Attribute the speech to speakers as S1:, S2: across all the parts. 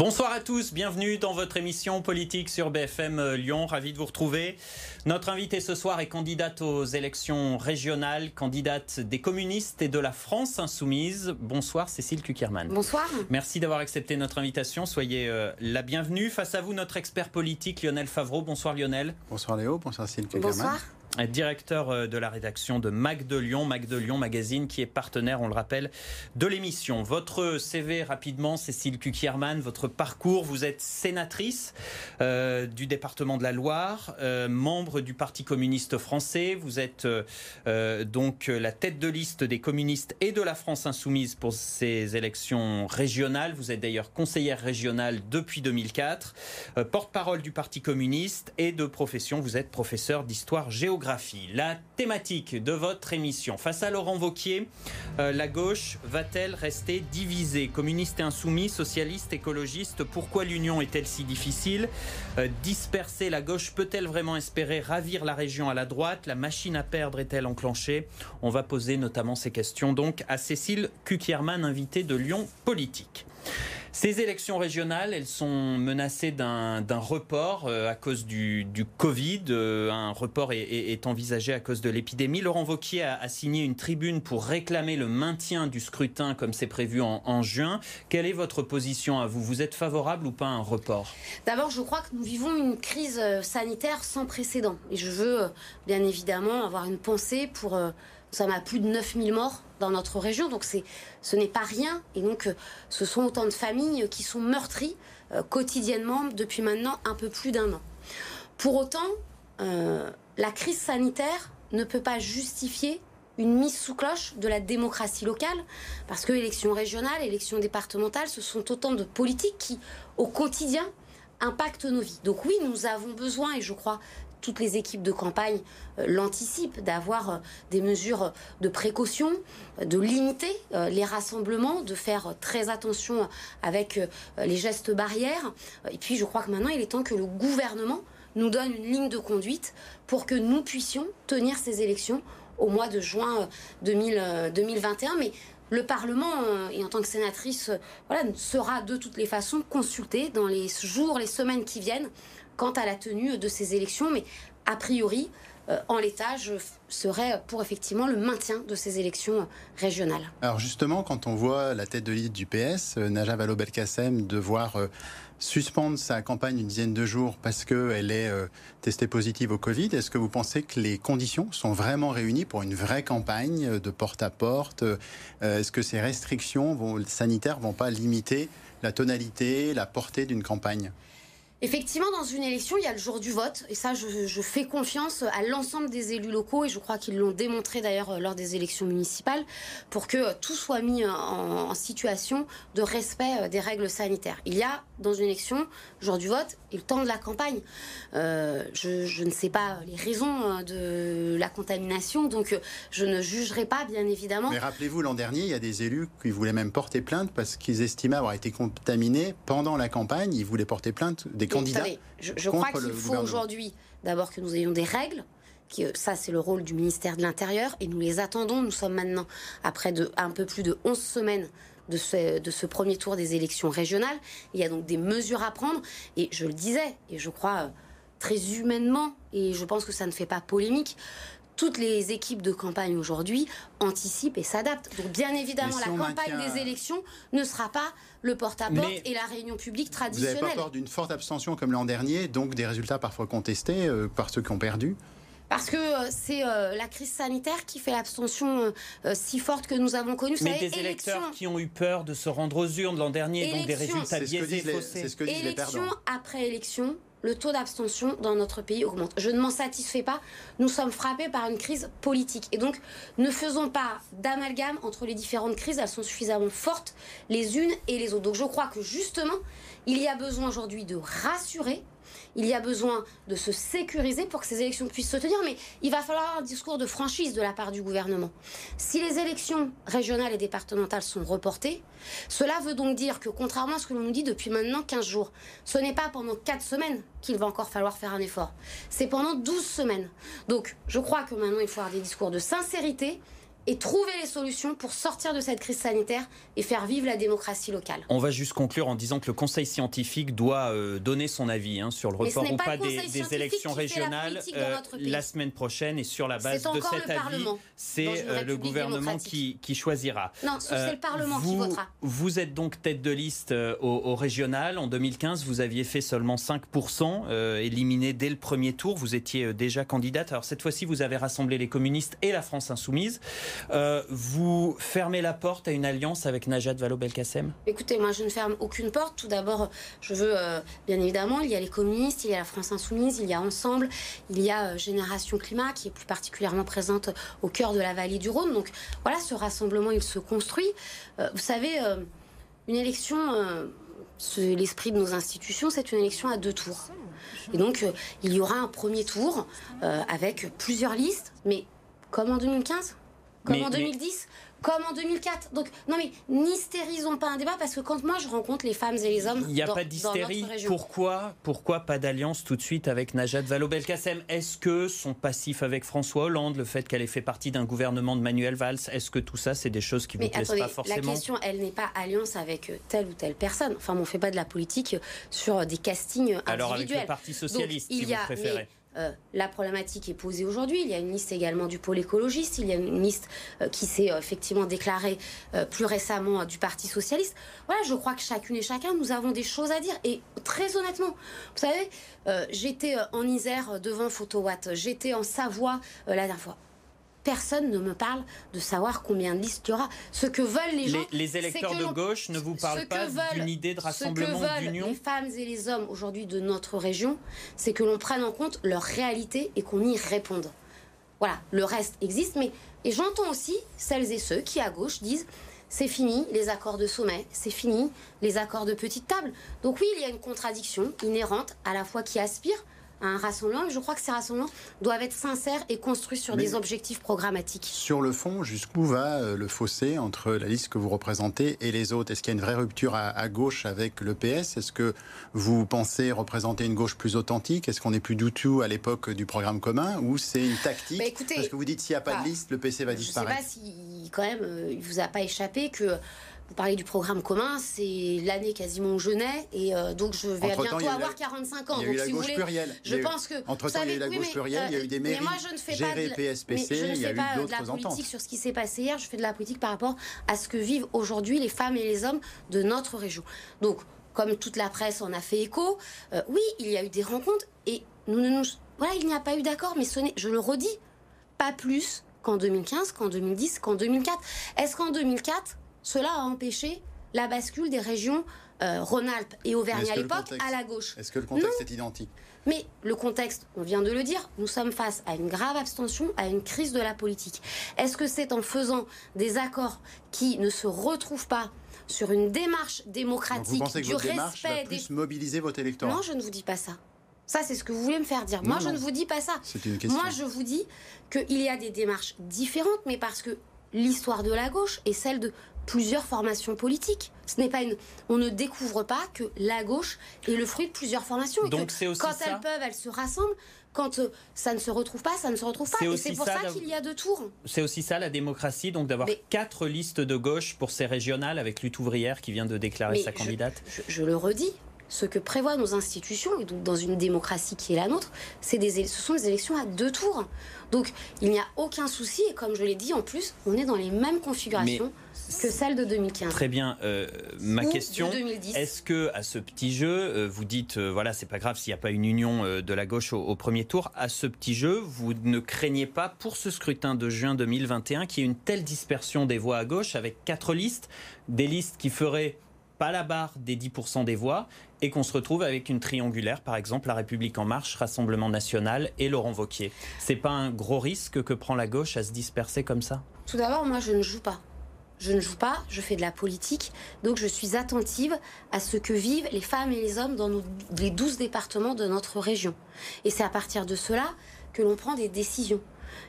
S1: Bonsoir à tous, bienvenue dans votre émission politique sur BFM euh, Lyon, ravi de vous retrouver. Notre invitée ce soir est candidate aux élections régionales, candidate des communistes et de la France insoumise. Bonsoir Cécile Kuckerman.
S2: Bonsoir.
S1: Merci d'avoir accepté notre invitation, soyez euh, la bienvenue. Face à vous notre expert politique Lionel Favreau. Bonsoir Lionel.
S3: Bonsoir Léo, bonsoir Cécile Kuckerman.
S2: Bonsoir
S1: directeur euh, de la rédaction de Mac de Lyon, Mac de Lyon Magazine, qui est partenaire, on le rappelle, de l'émission. Votre CV rapidement, Cécile Kukierman, votre parcours, vous êtes sénatrice euh, du département de la Loire, euh, membre du Parti communiste français, vous êtes donc la tête de liste des communistes et de la France insoumise pour ces élections régionales. Vous êtes d'ailleurs conseillère régionale depuis 2004, porte-parole du Parti communiste et de profession, vous êtes professeur d'histoire géographique la thématique de votre émission, face à Laurent Vauquier, euh, la gauche va-t-elle rester divisée? Communistes et insoumis, socialistes, écologistes, pourquoi l'union est-elle si difficile? Euh, Disperser la gauche peut-elle vraiment espérer ravir la région à la droite? La machine à perdre est-elle enclenchée? On va poser notamment ces questions donc à Cécile Kukierman, invitée de Lyon Politique. Ces élections régionales, elles sont menacées d'un report euh, à cause du, Covid. Euh, un report est, envisagé à cause de l'épidémie. Laurent Vauquier a, signé une tribune pour réclamer le maintien du scrutin comme c'est prévu en, juin. Quelle est votre position à vous? Vous êtes favorable ou pas à un report?
S2: D'abord, je crois que nous vivons une crise euh, sanitaire sans précédent. Et je veux bien évidemment avoir une pensée pour... Nous sommes à plus de 9000 morts dans notre région, donc ce n'est pas rien. Et donc, euh, ce sont autant de familles qui sont meurtries euh, quotidiennement depuis maintenant un peu plus d'un an. Pour autant, euh, la crise sanitaire ne peut pas justifier une mise sous cloche de la démocratie locale, parce que élections régionales, élections départementales, ce sont autant de politiques qui, au quotidien, impactent nos vies. Donc oui, nous avons besoin, et je crois toutes les équipes de campagne euh, l'anticipent, d'avoir euh, des mesures de précaution, de limiter euh, les rassemblements, de faire très attention avec les gestes barrières. Et puis je crois que maintenant il est temps que le gouvernement nous donne une ligne de conduite pour que nous puissions tenir ces élections au mois de juin 2021. Mais le Parlement, et en tant que sénatrice, voilà, sera de toutes les façons consulté dans les jours, les semaines qui viennent quant à la tenue de ces élections, mais a priori, euh, en l'état, je serais pour effectivement le maintien de ces élections régionales.
S3: Alors justement, quand on voit la tête de liste du PS, euh, Najat Vallaud-Belkacem, devoir euh, suspendre sa campagne une dizaine de jours parce qu'elle est testée positive au Covid, est-ce que vous pensez que les conditions sont vraiment réunies pour une vraie campagne de porte-à-porte Est-ce que ces restrictions vont, sanitaires vont pas limiter la tonalité, la portée d'une campagne?
S2: Effectivement, dans une élection, il y a le jour du vote. Et ça, je, fais confiance à l'ensemble des élus locaux. Et je crois qu'ils l'ont démontré d'ailleurs lors des élections municipales pour que tout soit mis en, situation de respect euh, des règles sanitaires. Il y a, dans une élection, jour du vote et le temps de la campagne. Euh, je, ne sais pas les raisons euh, de la contamination. Donc, je ne jugerai pas, bien évidemment.
S3: Mais rappelez-vous, l'an dernier, il y a des élus qui voulaient même porter plainte parce qu'ils estimaient avoir été contaminés pendant la campagne. Ils voulaient porter plainte des
S2: je, crois qu'il faut aujourd'hui d'abord que nous ayons des règles. Euh, ça, c'est le rôle du ministère de l'Intérieur et nous les attendons. Nous sommes maintenant, après de, un peu plus de 11 semaines de ce, de ce premier tour des élections régionales. Il y a donc des mesures à prendre. Et je le disais, et je crois euh, très humainement, et je pense que ça ne fait pas polémique, toutes les équipes de campagne aujourd'hui anticipent et s'adaptent. Donc bien évidemment, la campagne des élections ne sera pas le porte-à-porte et la réunion publique traditionnelle.
S3: Vous n'avez pas peur d'une forte abstention comme l'an dernier, donc des résultats parfois contestés euh, par ceux qui ont perdu?
S2: Parce que euh, c'est euh, la crise sanitaire qui fait l'abstention si forte que nous avons connue.
S1: Mais des électeurs qui ont eu peur de se rendre aux urnes l'an dernier, donc des résultats biaisés, faussés.
S2: élection après élection, le taux d'abstention dans notre pays augmente. Je ne m'en satisfais pas. Nous sommes frappés par une crise politique. Et donc, ne faisons pas d'amalgame entre les différentes crises. Elles sont suffisamment fortes les unes et les autres. Donc, je crois que justement, il y a besoin aujourd'hui de rassurer il y a besoin de se sécuriser pour que ces élections puissent se tenir, mais il va falloir un discours de franchise de la part du gouvernement. Si les élections régionales et départementales sont reportées, cela veut donc dire que, contrairement à ce que l'on nous dit depuis maintenant 15 jours, ce n'est pas pendant 4 semaines qu'il va encore falloir faire un effort. C'est pendant 12 semaines. Donc, je crois que maintenant, il faut avoir des discours de sincérité et trouver les solutions pour sortir de cette crise sanitaire et faire vivre la démocratie locale.
S1: On va juste conclure en disant que le Conseil scientifique doit euh, donner son avis hein, sur le report ou pas, des, élections régionales
S2: euh,
S1: la, semaine prochaine et sur la base de cet avis, c'est euh, le gouvernement qui, choisira.
S2: Non, c'est le Parlement
S1: vous,
S2: qui votera.
S1: Vous êtes donc tête de liste au, régional. En 2015, vous aviez fait seulement 5%, éliminé dès le premier tour. Vous étiez déjà candidate. Alors cette fois-ci, vous avez rassemblé les communistes et la France insoumise. Euh, vous fermez la porte à une alliance avec Najat Vallaud-Belkacem?
S2: Écoutez, moi je ne ferme aucune porte. Tout d'abord, je veux, euh, bien évidemment, il y a les communistes, il y a la France Insoumise, il y a Ensemble, il y a euh, Génération Climat qui est plus particulièrement présente au cœur de la vallée du Rhône. Donc voilà, ce rassemblement, il se construit. vous savez, une élection, l'esprit de nos institutions, c'est une élection à deux tours. Et donc, il y aura un premier tour avec plusieurs listes, mais comme en 2015 comme en 2010 comme en 2004. Donc, non mais n'hystérisons pas un débat parce que quand moi je rencontre les femmes et les hommes.
S1: Il n'y a pas d'hystérie. Pourquoi, pourquoi pas d'alliance tout de suite avec Najat Vallaud-Belkacem? Est-ce que son passif avec François Hollande, le fait qu'elle ait fait partie d'un gouvernement de Manuel Valls, est-ce que tout ça c'est des choses qui vous plaisent pas forcément
S2: La question, elle n'est pas alliance avec euh, telle ou telle personne. Enfin, on ne fait pas de la politique sur des castings individuels.
S1: Alors avec le Parti socialiste, il y a, vous
S2: euh, la problématique est posée aujourd'hui. Il y a une liste également du pôle écologiste. Il y a une liste euh, qui s'est euh, effectivement déclarée plus récemment du Parti socialiste. Voilà, je crois que chacune et chacun, nous avons des choses à dire. Et très honnêtement, vous savez, j'étais en Isère devant Photowatt. J'étais en Savoie la dernière fois personne ne me parle de savoir combien de listes il y aura. Ce que veulent les gens.
S1: Les, électeurs de gauche ne vous parlent pas d'une idée de rassemblement d'union
S2: Les femmes et les hommes aujourd'hui de notre région, c'est que l'on prenne en compte leur réalité et qu'on y réponde. Voilà, le reste existe, mais. Et j'entends aussi celles et ceux qui, à gauche, disent c'est fini les accords de sommet, c'est fini les accords de petite table. Donc oui, il y a une contradiction inhérente à la fois qui aspire un rassemblement. je crois que ces rassemblements doivent être sincères et construits sur des objectifs programmatiques.
S3: Sur le fond, jusqu'où va euh, le fossé entre la liste que vous représentez et les autres? Est-ce qu'il y a une vraie rupture à, gauche avec le PS Est-ce que vous pensez représenter une gauche plus authentique? Est-ce qu'on n'est plus du tout à l'époque du programme commun? Ou c'est une tactique? Bah, Parce que vous dites s'il n'y a pas de liste, le PC va disparaître.
S2: Je ne sais pas si, quand même, euh, il ne vous a pas échappé que vous parlez du programme commun, c'est l'année quasiment où je nais, et euh, donc je vais bientôt avoir 45 ans.
S3: Il y a eu la gauche plurielle.
S2: Je pense que.
S3: Entre temps, il y a eu la gauche plurielle, il y a eu des mairies. Mais moi, je ne fais pas de, PSPC, je ne fais pas de
S2: la politique sur ce qui s'est passé hier, je fais de la politique par rapport à ce que vivent aujourd'hui les femmes et les hommes de notre région. Donc, comme toute la presse en a fait écho, euh, oui, il y a eu des rencontres, et nous, nous voilà, il n'y a pas eu d'accord, mais ce je le redis, pas plus qu'en 2015, qu'en 2010, qu'en 2004. Est-ce qu'en 2004, cela a empêché la bascule des régions euh, Rhône-Alpes et Auvergne à l'époque à la gauche.
S3: Est-ce que le contexte est identique?
S2: Mais le contexte, on vient de le dire, nous sommes face à une grave abstention, à une crise de la politique. Est-ce que c'est en faisant des accords qui ne se retrouvent pas sur une démarche démocratique
S3: vous pensez que
S2: du
S3: votre démarche va plus mobiliser votre électorat?
S2: Non, je ne vous dis pas ça. Ça, c'est ce que vous voulez me faire dire. Moi, je ne vous dis pas ça.
S3: Une.
S2: Moi, je vous dis qu'il y a des démarches différentes, mais parce que l'histoire de la gauche est celle de plusieurs formations politiques. Ce n'est pas une. On ne découvre pas que la gauche est le fruit de plusieurs formations.
S1: Donc c'est aussi
S2: quand elles peuvent, elles se rassemblent. Quand euh, ça ne se retrouve pas, ça ne se retrouve pas. Et c'est pour ça, qu'il y a deux tours.
S1: C'est aussi ça la démocratie, donc d'avoir quatre listes de gauche pour ces régionales avec lutte ouvrière qui vient de déclarer sa candidate.
S2: je, le redis, ce que prévoient nos institutions, et donc dans une démocratie qui est la nôtre, c'est des, ce sont des élections à deux tours. Donc il n'y a aucun souci, et comme je l'ai dit, en plus, on est dans les mêmes configurations. que celles de 2015.
S1: Très bien. Euh, ma question, est-ce que à ce petit jeu, euh, vous dites, euh, voilà, c'est pas grave s'il n'y a pas une union de la gauche au, premier tour, à ce petit jeu, vous ne craignez pas pour ce scrutin de juin 2021 qu'il y ait une telle dispersion des voix à gauche avec quatre listes, des listes qui feraient pas la barre des 10% des voix et qu'on se retrouve avec une triangulaire, par exemple La République en marche, Rassemblement national et Laurent Vauquier. C'est pas un gros risque que prend la gauche à se disperser comme ça?
S2: Tout d'abord, moi je ne joue pas. Je ne joue pas, je fais de la politique, donc je suis attentive à ce que vivent les femmes et les hommes dans les 12 départements de notre région. Et c'est à partir de cela que l'on prend des décisions.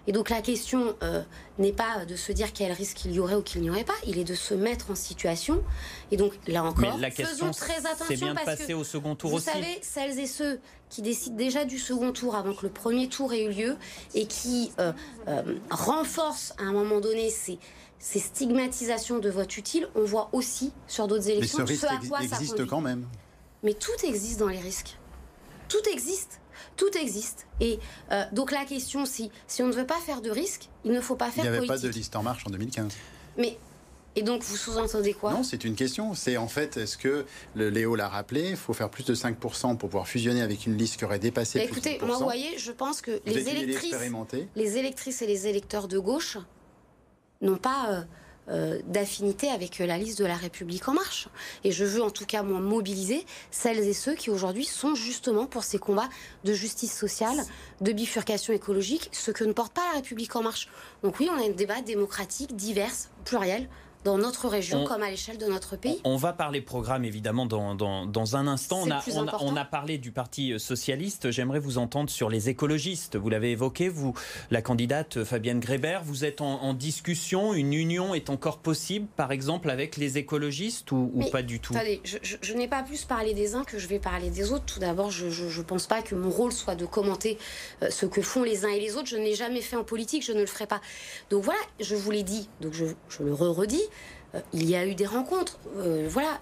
S2: Et donc la question euh, n'est pas de se dire quel risque il y aurait ou qu'il n'y aurait pas, il est de se mettre en situation. Et donc là encore,
S1: Mais la question,
S2: faisons très attention
S1: c'est bien de
S2: parce
S1: passer
S2: que
S1: au second tour
S2: vous
S1: aussi.
S2: savez, celles et ceux qui décident déjà du second tour avant que le premier tour ait eu lieu et qui euh, euh, renforcent à un moment donné ces, ces stigmatisations de vote utile, on voit aussi sur d'autres
S3: Mais
S2: élections
S3: ce risque
S2: à quoi ça
S3: existe quand même.
S2: Mais tout existe dans les risques. Tout existe. Tout existe. Et euh, donc la question, si, si on ne veut pas faire de risques, il ne faut pas
S3: Il
S2: faire
S3: n'y avait
S2: politique.
S3: pas de liste en marche en 2015.
S2: Mais et donc vous sous-entendez quoi?
S3: Non, c'est une question. C'est en fait, est-ce que le Léo l'a rappelé, il faut faire plus de 5% pour pouvoir fusionner avec une liste qui aurait dépassé
S2: Bah,
S3: plus
S2: Écoutez,
S3: de 10%.
S2: moi, vous voyez, je pense que
S3: Vous
S2: les électrices, les électrices et les électeurs de gauche n'ont pas euh, d'affinité avec euh, la liste de la République en marche. Et je veux en tout cas moi mobiliser celles et ceux qui aujourd'hui sont justement pour ces combats de justice sociale, de bifurcation écologique, ce que ne porte pas la République en marche. Donc oui, on a un débat démocratique, divers, pluriel, dans notre région
S1: On-
S2: comme à l'échelle de notre pays.
S1: On va parler programme évidemment dans, dans, dans un instant. On a, on, a,
S2: important.
S1: on a parlé du Parti socialiste. J'aimerais vous entendre sur les écologistes. Vous l'avez évoqué, vous, la candidate Fabienne Grébert. Vous êtes en, en discussion. Une union est encore possible, par exemple, avec les écologistes ou, pas du tout?
S2: Attendez, je, je- je n'ai pas plus parlé des uns que je vais parler des autres. Tout d'abord, je ne pense pas que mon rôle soit de commenter euh, ce que font les uns et les autres. Je ne l'ai jamais fait en politique, je ne le ferai pas. Donc voilà, je vous l'ai dit, donc je, je le re-redis. Euh, il y a eu des rencontres. euh, voilà.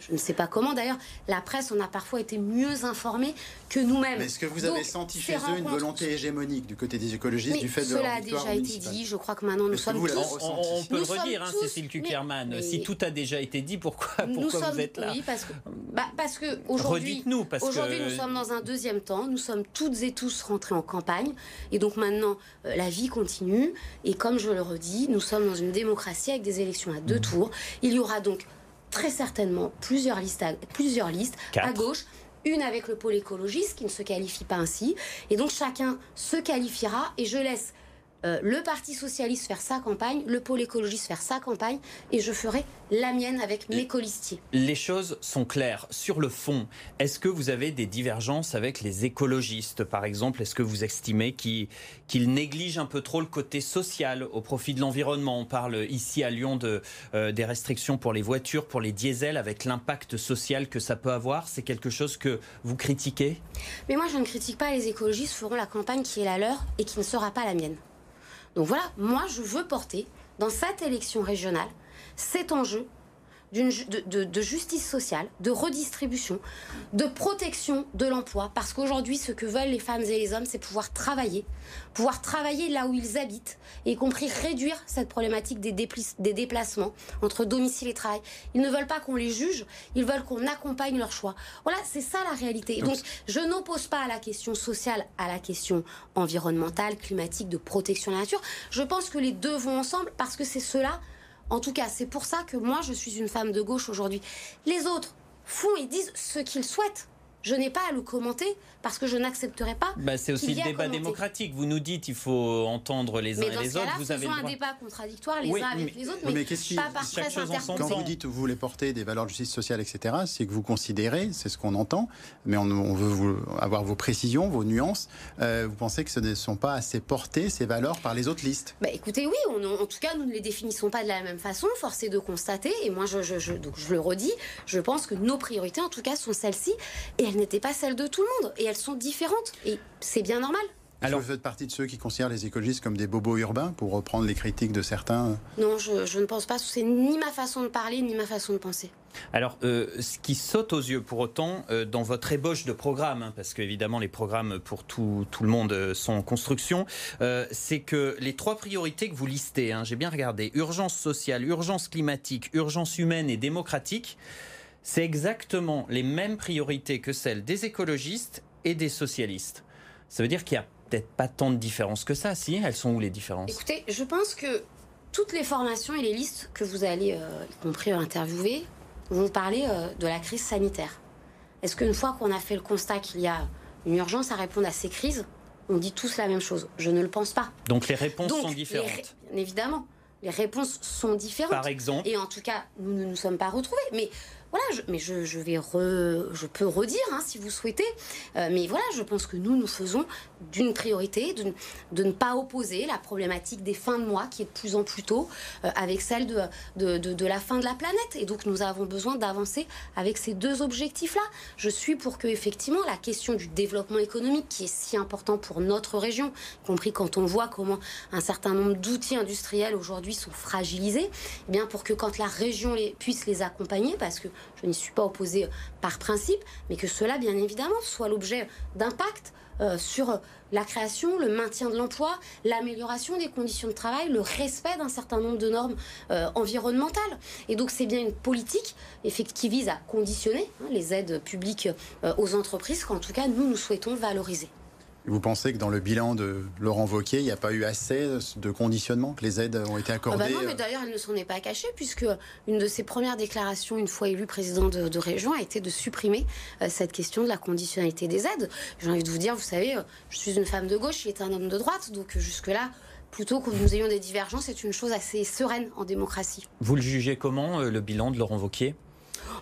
S2: Je ne sais pas comment. D'ailleurs, la presse en a parfois été mieux informée que nous-mêmes.
S3: Mais est-ce que vous
S2: Donc,
S3: avez senti chez eux une volonté hégémonique du côté des écologistes
S2: Mais
S3: du fait de leur
S2: cela a déjà été dit. Je crois que maintenant nous sommes
S3: vous
S2: tous
S1: on, on peut
S2: Nous
S1: le redire,
S2: sommes
S1: hein,
S2: tous-
S1: Cécile
S2: mais- mais-
S1: Si tout a déjà été dit, pourquoi,
S2: nous
S1: pourquoi
S2: sommes,
S1: vous êtes là
S2: Oui, parce que, bah, parce que aujourd'hui,
S1: Redites-nous, parce
S2: aujourd'hui
S1: que-
S2: nous sommes dans un deuxième temps. Nous sommes toutes et tous rentrés en campagne. Et donc maintenant, euh, la vie continue. Et comme je le redis, nous sommes dans une démocratie avec des élections à
S1: Mmh.
S2: deux tours. Il y aura donc très certainement plusieurs listes, à, plusieurs listes à
S1: Quatre.
S2: gauche. Une avec le pôle écologiste qui ne se qualifie pas ainsi. Et donc chacun se qualifiera. Et je laisse euh, le Parti socialiste faire sa campagne, le pôle écologiste faire sa campagne. Et je ferai la mienne avec mes colistiers.
S1: Les choses sont claires. Sur le fond, est-ce que vous avez des divergences avec les écologistes, par exemple? Est-ce que vous estimez qu'ils négligent un peu trop le côté social au profit de l'environnement? On parle ici à Lyon de, euh, des restrictions pour les voitures, pour les diesels, avec l'impact social que ça peut avoir. C'est quelque chose que vous critiquez?
S2: Mais moi, je ne critique pas les écologistes feront la campagne qui est la leur et qui ne sera pas la mienne. Donc voilà, moi, je veux porter dans cette élection régionale cet enjeu de, de- de justice sociale, de redistribution, de protection de l'emploi. Parce qu'aujourd'hui, ce que veulent les femmes et les hommes, c'est pouvoir travailler, pouvoir travailler là où ils habitent, et y compris réduire cette problématique des, des déplacements entre domicile et travail. Ils ne veulent pas qu'on les juge, ils veulent qu'on accompagne leur choix. Voilà, c'est ça la réalité.
S3: Donc,
S2: je n'oppose pas à la question sociale à la question environnementale, climatique, de protection de la nature. Je pense que les deux vont ensemble parce que c'est cela. En tout cas, c'est pour ça que moi, je suis une femme de gauche aujourd'hui. Les autres font et disent ce qu'ils souhaitent. Je n'ai pas à le commenter parce que je n'accepterai pas.
S1: bah, C'est aussi le
S2: a
S1: débat démocratique. Vous nous dites il faut entendre les uns
S2: Mais
S1: et les autres. Vous avez
S2: un
S1: droit.
S2: débat contradictoire les
S1: Oui,
S2: uns avec
S1: mais-
S2: les autres, mais,
S3: mais qu'est-ce qui-
S2: pas par presse.
S3: Quand vous dites que vous voulez porter des valeurs de justice sociale, etc., c'est que vous considérez, c'est ce qu'on entend, mais on, on veut vous- avoir vos précisions, vos nuances. euh, vous pensez que ce ne sont pas assez portées, ces valeurs, par les autres listes?
S2: Bah écoutez, oui, on- en tout cas, nous ne les définissons pas de la même façon, force est de constater, et moi je, je, je- donc je le redis, je pense que nos priorités en tout cas sont celles-ci, et elles n'étaient pas celles de tout le monde, et elles sont différentes, et c'est bien normal.
S3: Alors,
S1: Alors-
S3: vous faites partie de ceux qui considèrent les écologistes comme des bobos urbains, pour reprendre les critiques de certains.
S2: Non, je, je ne pense pas, c'est ni ma façon de parler, ni ma façon de penser.
S1: Alors, euh, ce qui saute aux yeux pour autant euh, dans votre ébauche de programme, hein, parce qu'évidemment les programmes pour tout, tout le monde euh, sont en construction, euh, c'est que les trois priorités que vous listez, hein, j'ai bien regardé, urgence sociale, urgence climatique, urgence humaine et démocratique, c'est exactement les mêmes priorités que celles des écologistes et des socialistes. Ça veut dire qu'il n'y a peut-être pas tant de différences que ça, si Elles sont où les différences?
S2: Écoutez, je pense que toutes les formations et les listes que vous allez, euh, y compris interviewer, vont parler euh, de la crise sanitaire. Est-ce qu'une fois qu'on a fait le constat qu'il y a une urgence à répondre à ces crises, on dit tous la même chose? Je ne le pense pas.
S1: Donc les réponses
S2: Donc,
S1: sont
S2: les
S1: différentes.
S2: ré- évidemment, les réponses sont différentes.
S1: Par exemple,
S2: Et en tout cas, nous ne nous sommes pas retrouvés. Mais voilà, mais je, peux redire hein, si vous souhaitez, euh, mais voilà, je pense que nous, nous faisons d'une priorité, de, ne pas opposer la problématique des fins de mois qui est de plus en plus tôt euh, avec celle de, la fin de la planète. Et donc nous avons besoin d'avancer avec ces deux objectifs-là. Je suis pour que effectivement la question du développement économique qui est si important pour notre région, y compris quand on voit comment un certain nombre d'outils industriels aujourd'hui sont fragilisés, eh bien pour que quand la région puisse les accompagner, parce que je n'y suis pas opposée par principe, mais que cela, bien évidemment, soit l'objet d'impact euh, sur la création, le maintien de l'emploi, l'amélioration des conditions de travail, le respect d'un certain nombre de normes euh, environnementales. Et donc c'est bien une politique qui vise à conditionner hein, les aides publiques euh, aux entreprises qu'en tout cas nous, nous souhaitons valoriser.
S3: Vous pensez que dans le bilan de Laurent Wauquiez, il n'y a pas eu assez de conditionnement, que les aides ont été accordées
S2: ah bah Non, mais d'ailleurs, elle ne s'en est pas cachée, puisque une de ses premières déclarations, une fois élu président de, région, a été de supprimer euh, cette question de la conditionnalité des aides. J'ai envie de vous dire, vous savez, euh, je suis une femme de gauche, il est un homme de droite, donc euh, jusque-là, plutôt que nous ayons des divergences, c'est une chose assez sereine en démocratie.
S1: Vous le jugez comment, le bilan de Laurent Wauquiez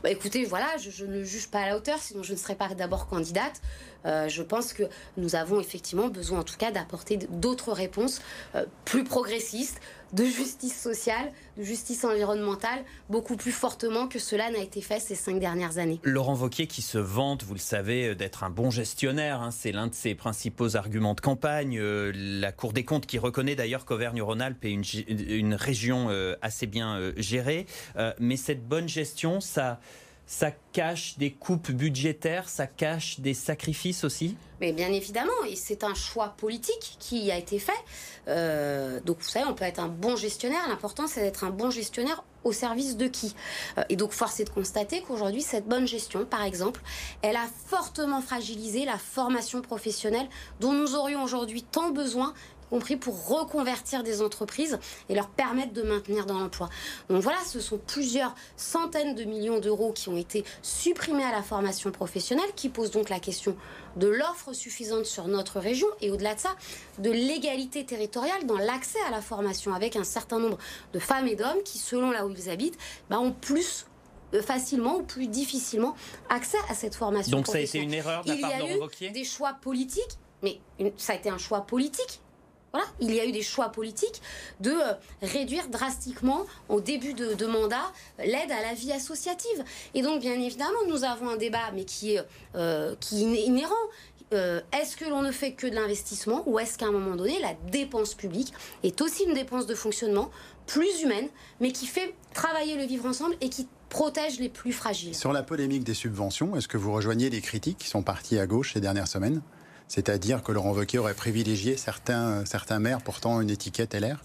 S2: bah écoutez, voilà, je, ne juge pas à la hauteur, sinon je ne serais pas d'abord candidate. Euh, je pense que nous avons effectivement besoin, en tout cas, d'apporter d'autres réponses euh, plus progressistes, de justice sociale, de justice environnementale, beaucoup plus fortement que cela n'a été fait ces cinq dernières années.
S1: Laurent Vauquier qui se vante, vous le savez, d'être un bon gestionnaire, hein, c'est l'un de ses principaux arguments de campagne. Euh, la Cour des comptes qui reconnaît d'ailleurs qu'Auvergne-Rhône-Alpes est une région assez bien gérée. mais cette bonne gestion, ça ça cache des coupes budgétaires, ça cache des sacrifices aussi
S2: Mais bien évidemment, et c'est un choix politique qui a été fait. Euh, donc vous savez, on peut être un bon gestionnaire, l'important c'est d'être un bon gestionnaire au service de qui? Euh, Et donc force est de constater qu'aujourd'hui, cette bonne gestion, par exemple, elle a fortement fragilisé la formation professionnelle dont nous aurions aujourd'hui tant besoin compris pour reconvertir des entreprises et leur permettre de maintenir dans l'emploi. Donc voilà, ce sont plusieurs centaines de millions d'euros qui ont été supprimés à la formation professionnelle, qui posent donc la question de l'offre suffisante sur notre région et au-delà de ça, de l'égalité territoriale dans l'accès à la formation avec un certain nombre de femmes et d'hommes qui, selon là où ils habitent, bah, ont plus euh, facilement ou plus difficilement accès à cette formation.
S1: Donc ça a été une erreur de la part
S2: de Il y a eu des choix politiques, mais ça a été un choix politique il y a eu des choix politiques de euh, réduire drastiquement au début de, mandat l'aide à la vie associative. Et donc, bien évidemment, nous avons un débat, mais qui est, euh, inhérent. Euh, est-ce que l'on ne fait que de l'investissement ou est-ce qu'à un moment donné, la dépense publique est aussi une dépense de fonctionnement plus humaine, mais qui fait travailler le vivre ensemble et qui protège les plus fragiles?
S3: Sur la polémique des subventions, est-ce que vous rejoignez les critiques qui sont parties à gauche ces dernières semaines? C'est-à-dire que Laurent Wauquiez aurait privilégié certains, certains maires portant une étiquette LR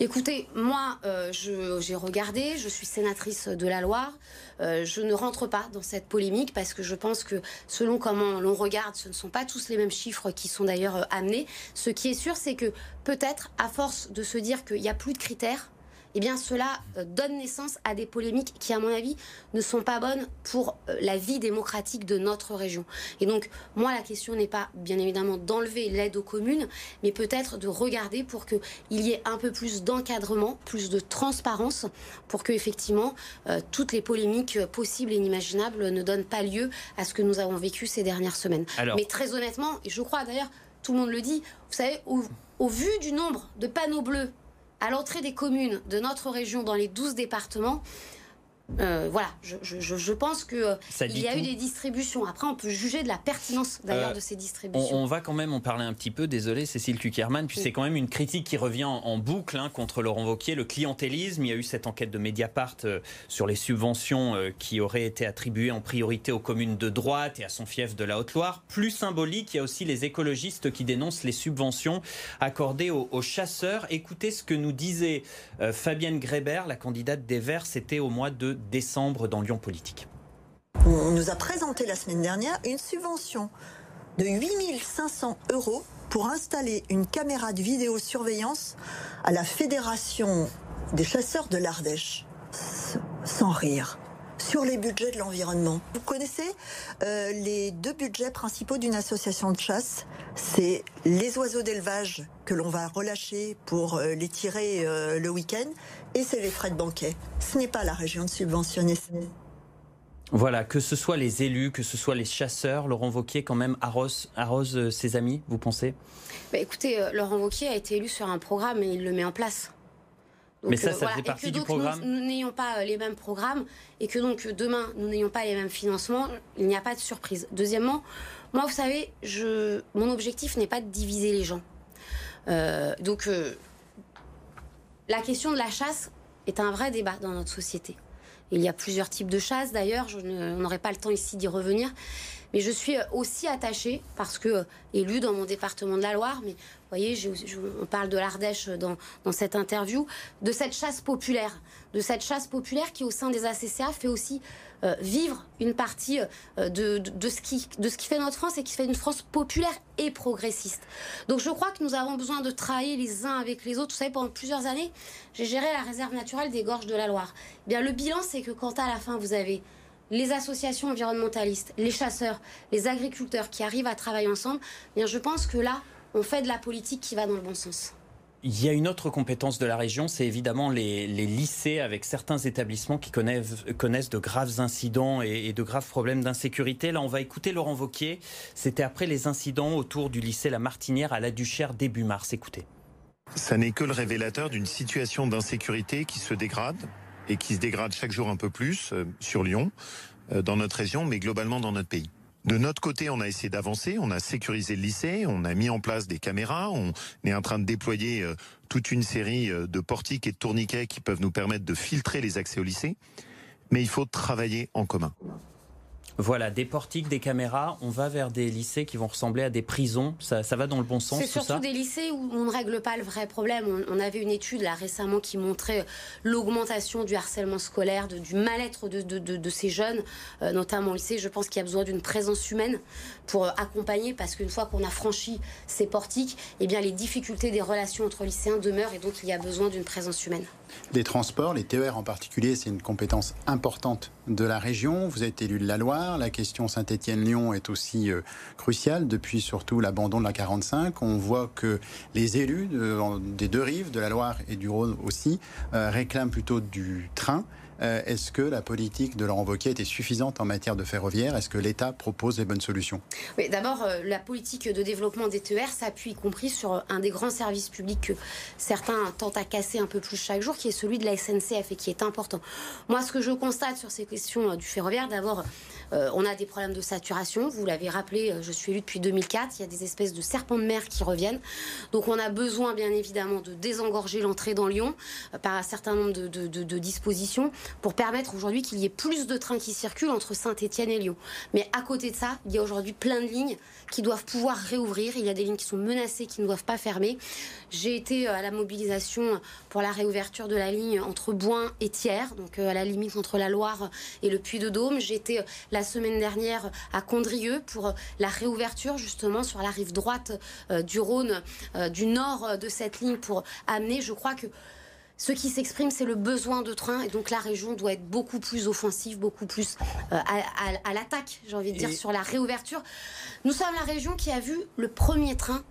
S2: Écoutez, moi, euh, j'ai regardé, je suis sénatrice de la Loire. Euh, je ne rentre pas dans cette polémique parce que je pense que selon comment l'on regarde, ce ne sont pas tous les mêmes chiffres qui sont d'ailleurs euh, amenés. Ce qui est sûr, c'est que peut-être, à force de se dire qu'il n'y a plus de critères, eh bien cela euh, donne naissance à des polémiques qui, à mon avis, ne sont pas bonnes pour euh, la vie démocratique de notre région. Et donc, moi, la question n'est pas, bien évidemment, d'enlever l'aide aux communes, mais peut-être de regarder pour qu'il y ait un peu plus d'encadrement, plus de transparence, pour que, effectivement, euh, toutes les polémiques possibles et inimaginables ne donnent pas lieu à ce que nous avons vécu ces dernières semaines. Mais très honnêtement, et je crois d'ailleurs, tout le monde le dit, vous savez, au vu du nombre de panneaux bleus à l'entrée des communes de notre région dans les 12 départements, euh, voilà, je, pense que euh, il y a eu des distributions. Après, on peut juger de la pertinence d'ailleurs euh, de ces distributions.
S1: On, va quand même en parler un petit peu. Désolé, Cécile Kuckerman. Puis c'est quand même une critique qui revient en, boucle hein, contre Laurent Wauquiez, le clientélisme. Il y a eu cette enquête de Mediapart sur les subventions qui auraient été attribuées en priorité aux communes de droite et à son fief de la Haute-Loire. Plus symbolique, il y a aussi les écologistes qui dénoncent les subventions accordées aux, aux chasseurs. Écoutez ce que nous disait Fabienne Grébert, la candidate des Verts. C'était au mois de décembre dans Lyon Politique.
S4: On nous a présenté la semaine dernière une subvention de 8500 euros pour installer une caméra de vidéosurveillance à la Fédération des chasseurs de l'Ardèche. Sans rire. Sur les budgets de l'environnement. Vous connaissez euh, les deux budgets principaux d'une association de chasse C'est les oiseaux d'élevage que l'on va relâcher pour euh, les tirer euh, le week-end et c'est les frais de banquet. Ce n'est pas la région de subventionner.
S1: Voilà, que ce soit les élus, que ce soit les chasseurs, Laurent Vauquier quand même arrose, arrose ses amis, vous pensez?
S2: Bah, Écoutez, euh, Laurent Vauquier a été élu sur un programme et il le met en place.
S1: Mais ça, ça fait partie
S2: du
S1: programme.
S2: Nous n'ayons pas les mêmes programmes et que donc demain nous n'ayons pas les mêmes financements, il n'y a pas de surprise. Deuxièmement, moi, vous savez, je, mon objectif n'est pas de diviser les gens. donc, la question de la chasse est un vrai débat dans notre société. Il y a plusieurs types de chasse d'ailleurs, je n'aurai pas le temps ici d'y revenir. Mais je suis aussi attachée, parce que élue dans mon département de la Loire, mais vous voyez, on parle de l'Ardèche dans, cette interview, de cette chasse populaire, de cette chasse populaire qui au sein des ACCA fait aussi euh, vivre une partie euh, de, de, ce qui, de ce qui fait notre France et qui fait une France populaire et progressiste. Donc je crois que nous avons besoin de travailler les uns avec les autres. Vous savez, pendant plusieurs années, j'ai géré la réserve naturelle des gorges de la Loire. Eh bien, le bilan, c'est que quand à la fin, vous avez les associations environnementalistes, les chasseurs, les agriculteurs qui arrivent à travailler ensemble, eh bien je pense que là, on fait de la politique qui va dans le bon sens.
S1: Il y a une autre compétence de la région, c'est évidemment les, lycées avec certains établissements qui connaissent, connaissent de graves incidents et, de graves problèmes d'insécurité. Là, on va écouter Laurent Vauquier. C'était après les incidents autour du lycée La Martinière à la Duchère début mars. Écoutez.
S5: Ça n'est que le révélateur d'une situation d'insécurité qui se dégrade et qui se dégrade chaque jour un peu plus euh, sur Lyon, euh, dans notre région, mais globalement dans notre pays. De notre côté, on a essayé d'avancer, on a sécurisé le lycée, on a mis en place des caméras, on est en train de déployer euh, toute une série de portiques et de tourniquets qui peuvent nous permettre de filtrer les accès au lycée. Mais il faut travailler en commun.
S1: Voilà, des portiques, des caméras, on va vers des lycées qui vont ressembler à des prisons. Ça, va dans le bon sens.
S2: C'est surtout des lycées où on ne règle pas le vrai problème. On, avait une étude là récemment qui montrait l'augmentation du harcèlement scolaire, du mal-être de, ces jeunes, euh, notamment au lycée. Je pense qu'il y a besoin d'une présence humaine pour euh, accompagner, parce qu'une fois qu'on a franchi ces portiques, eh bien les difficultés des relations entre lycéens demeurent et donc il y a besoin d'une présence humaine.
S3: Les transports, les TER en particulier, c'est une compétence importante de la région. Vous êtes élu de la Loire. La question Saint-Étienne-Lyon est aussi euh, cruciale depuis surtout l'abandon de la 45. On voit que les élus des deux rives, de la Loire et du Rhône aussi, euh, réclament plutôt du train. Euh, est-ce que la politique de Laurent Wauquiez était suffisante en matière de ferroviaire? Est-ce que l'État propose les bonnes solutions?
S2: Oui, d'abord, euh, la politique de développement des TER s'appuie y compris sur un des grands services publics que certains tentent à casser un peu plus chaque jour, qui est celui de la SNCF et qui est important. Moi, ce que je constate sur ces questions euh, du ferroviaire, d'abord, on a des problèmes de saturation. Vous l'avez rappelé, je suis élue depuis 2004. Il y a des espèces de serpents de mer qui reviennent. Donc, on a besoin, bien évidemment, de désengorger l'entrée dans Lyon par un certain nombre de, dispositions pour permettre aujourd'hui qu'il y ait plus de trains qui circulent entre Saint-Étienne et Lyon. Mais à côté de ça, il y a aujourd'hui plein de lignes qui doivent pouvoir réouvrir. Il y a des lignes qui sont menacées, qui ne doivent pas fermer. J'ai été euh, à la mobilisation pour la réouverture de la ligne entre Boin et Thiers, donc euh, à la limite entre la Loire et le Puy-de-Dôme. Euh, la semaine dernière à Condrieu pour la réouverture justement sur la rive droite du Rhône, du nord de cette ligne pour amener, je crois que ce qui s'exprime, c'est le besoin de train. Et donc la région doit être beaucoup plus offensive, beaucoup plus euh, à, l'attaque, j'ai envie de dire, sur la réouverture. Nous sommes la région qui a vu le premier train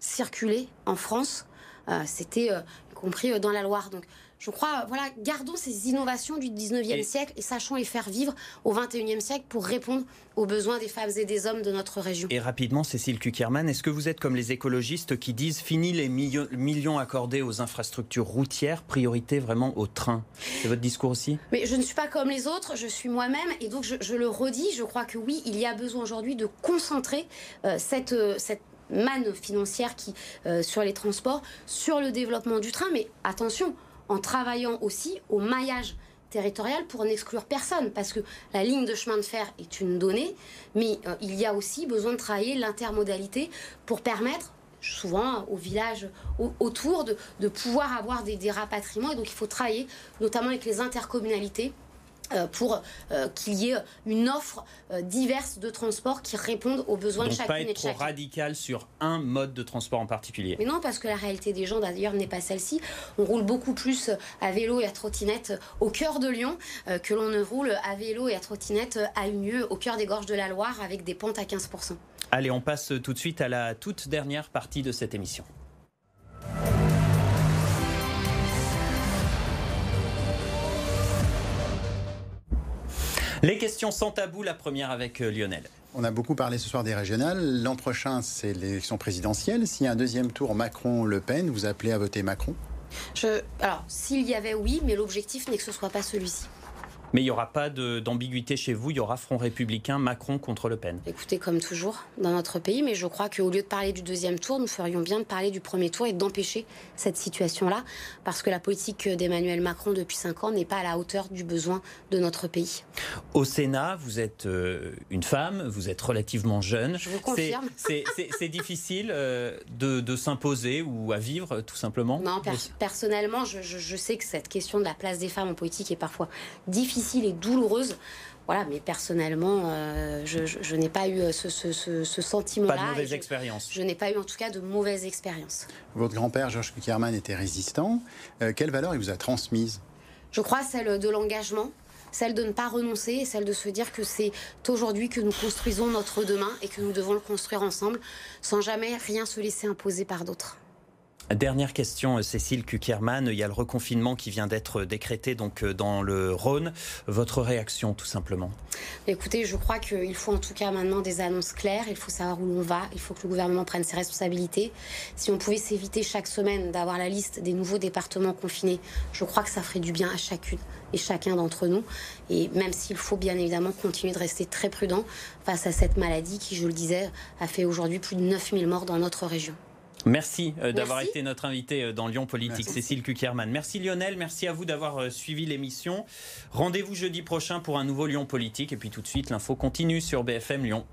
S2: circuler en France. Euh, c'était euh, y compris dans la Loire. Donc je crois, voilà, gardons ces innovations du 19e siècle et sachons les faire vivre au 21e siècle pour répondre aux besoins des femmes et des hommes de notre région.
S1: Et rapidement, Cécile Kuckerman, est-ce que vous êtes comme les écologistes qui disent fini les millions accordés aux infrastructures routières, priorité vraiment au train? C'est votre discours aussi?
S2: Mais je ne suis pas comme les autres, je suis moi-même et donc je, le redis, je crois que oui, il y a besoin aujourd'hui de concentrer euh, cette, euh, cette manne financière qui, euh, sur les transports, sur le développement du train. Mais attention, en travaillant aussi au maillage territorial pour n'exclure personne, parce que la ligne de chemin de fer est une donnée, mais euh, il y a aussi besoin de travailler l'intermodalité pour permettre souvent au village autour de, pouvoir avoir des, rapatriements. Et donc il faut travailler notamment avec les intercommunalités pour euh, qu'il y ait une offre euh, diverse de transport qui répondent aux besoins
S1: de
S2: chacune
S1: pas être trop radical sur un mode de transport en particulier.
S2: Mais non, parce que la réalité des gens d'ailleurs n'est pas celle-ci. On roule beaucoup plus à vélo et à trottinette au cœur de Lyon que l'on ne roule à vélo et à trottinette à Unieux, au cœur des gorges de la Loire, avec des pentes à 15%.
S1: Allez, on passe tout de suite à la toute dernière partie de cette émission. Les questions sans tabou, la première avec euh, Lionel.
S3: On a beaucoup parlé ce soir des régionales. L'an prochain, c'est l'élection présidentielle. S'il y a un deuxième tour Macron-Le Pen, vous appelez à voter Macron?
S2: Je, alors, s'il y avait, oui, mais l'objectif n'est que ce soit pas celui-ci.
S1: Mais il n'y aura pas d'ambiguïté chez vous, il y aura Front républicain, Macron contre Le Pen.
S2: Écoutez, comme toujours dans notre pays, mais je crois qu'au lieu de parler du deuxième tour, nous ferions bien de parler du premier tour et d'empêcher cette situation-là, parce que la politique d'Emmanuel Macron depuis cinq ans n'est pas à la hauteur du besoin de notre pays.
S1: Au Sénat, vous êtes euh, une femme, vous êtes relativement jeune.
S2: Je vous confirme.
S1: C'est difficile euh, de, s'imposer ou à vivre, tout simplement?
S2: Non, personnellement, je, je sais que cette question de la place des femmes en politique est parfois difficile difficile et douloureuse. Voilà, mais personnellement, euh, je, n'ai pas eu euh, ce, ce, sentiment-là.
S1: Pas de mauvaise expérience.
S2: Je, n'ai pas eu en tout cas de mauvaise expérience.
S3: Votre grand-père, Georges Kuckerman, était résistant. Euh, quelle valeur il vous a transmise?
S2: Je crois celle de l'engagement, celle de ne pas renoncer, celle de se dire que c'est aujourd'hui que nous construisons notre demain et que nous devons le construire ensemble, sans jamais rien se laisser imposer par d'autres.
S1: Dernière question, Cécile Kukierman. Il y a le reconfinement qui vient d'être décrété donc euh, dans le Rhône. Votre réaction, tout simplement?
S2: Écoutez, je crois qu'il faut en tout cas maintenant des annonces claires. Il faut savoir où l'on va. Il faut que le gouvernement prenne ses responsabilités. Si on pouvait s'éviter chaque semaine d'avoir la liste des nouveaux départements confinés, je crois que ça ferait du bien à chacune et chacun d'entre nous. Et même s'il faut bien évidemment continuer de rester très prudent face à cette maladie qui, je le disais, a fait aujourd'hui plus de 9000 morts dans notre région.
S1: Merci euh, d'avoir été notre invité euh, dans Lyon Politique. Cécile Kuckerman. Merci Lionel, merci à vous d'avoir euh, suivi l'émission. Rendez-vous jeudi prochain pour un nouveau Lyon Politique. Et puis tout de suite, l'info continue sur BFM Lyon.